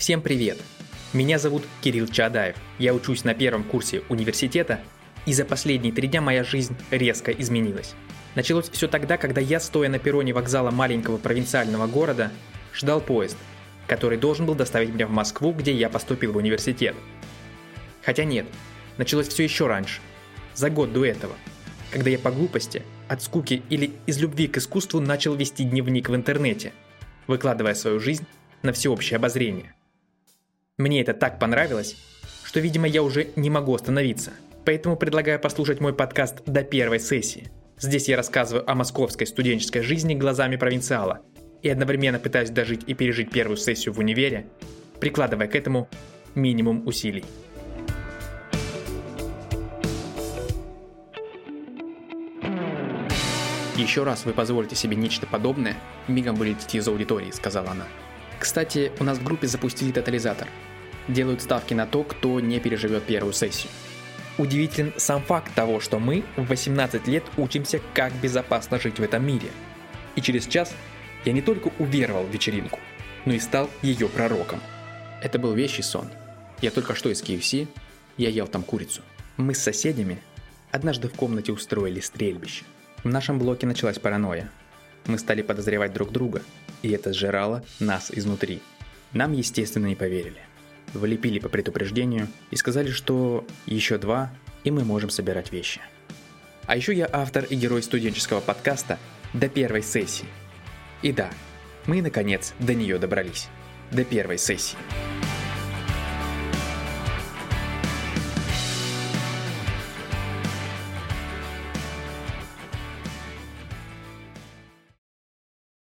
Всем привет! Меня зовут Кирилл Чадаев. Я учусь на первом курсе университета, и за последние три дня моя жизнь резко изменилась. Началось все тогда, когда я, стоя на перроне вокзала маленького провинциального города, ждал поезд, который должен был доставить меня в Москву, где я поступил в университет. Хотя нет, началось все еще раньше, за год до этого, когда я по глупости, от скуки или из любви к искусству начал вести дневник в интернете, выкладывая свою жизнь на всеобщее обозрение. Мне это так понравилось, что, видимо, я уже не могу остановиться. Поэтому предлагаю послушать мой подкаст до первой сессии. Здесь я рассказываю о московской студенческой жизни глазами провинциала и одновременно пытаюсь дожить и пережить первую сессию в универе, прикладывая к этому минимум усилий. «Еще раз вы позволите себе нечто подобное, мигом вылетите из аудитории», — сказала она. Кстати, у нас в группе запустили тотализатор — делают ставки на то, кто не переживет первую сессию. Удивителен сам факт того, что мы в 18 лет учимся, как безопасно жить в этом мире. И через час я не только уверовал в вечеринку, но и стал ее пророком. Это был вещий сон. Я только что из KFC, я ел там курицу. Мы с соседями однажды в комнате устроили стрельбище. В нашем блоке началась паранойя. Мы стали подозревать друг друга, и это сжирало нас изнутри. Нам, естественно, не поверили влепили по предупреждению и сказали, что еще два, и мы можем собирать вещи. А еще я автор и герой студенческого подкаста «До первой сессии». И да, мы наконец до нее добрались. До первой сессии.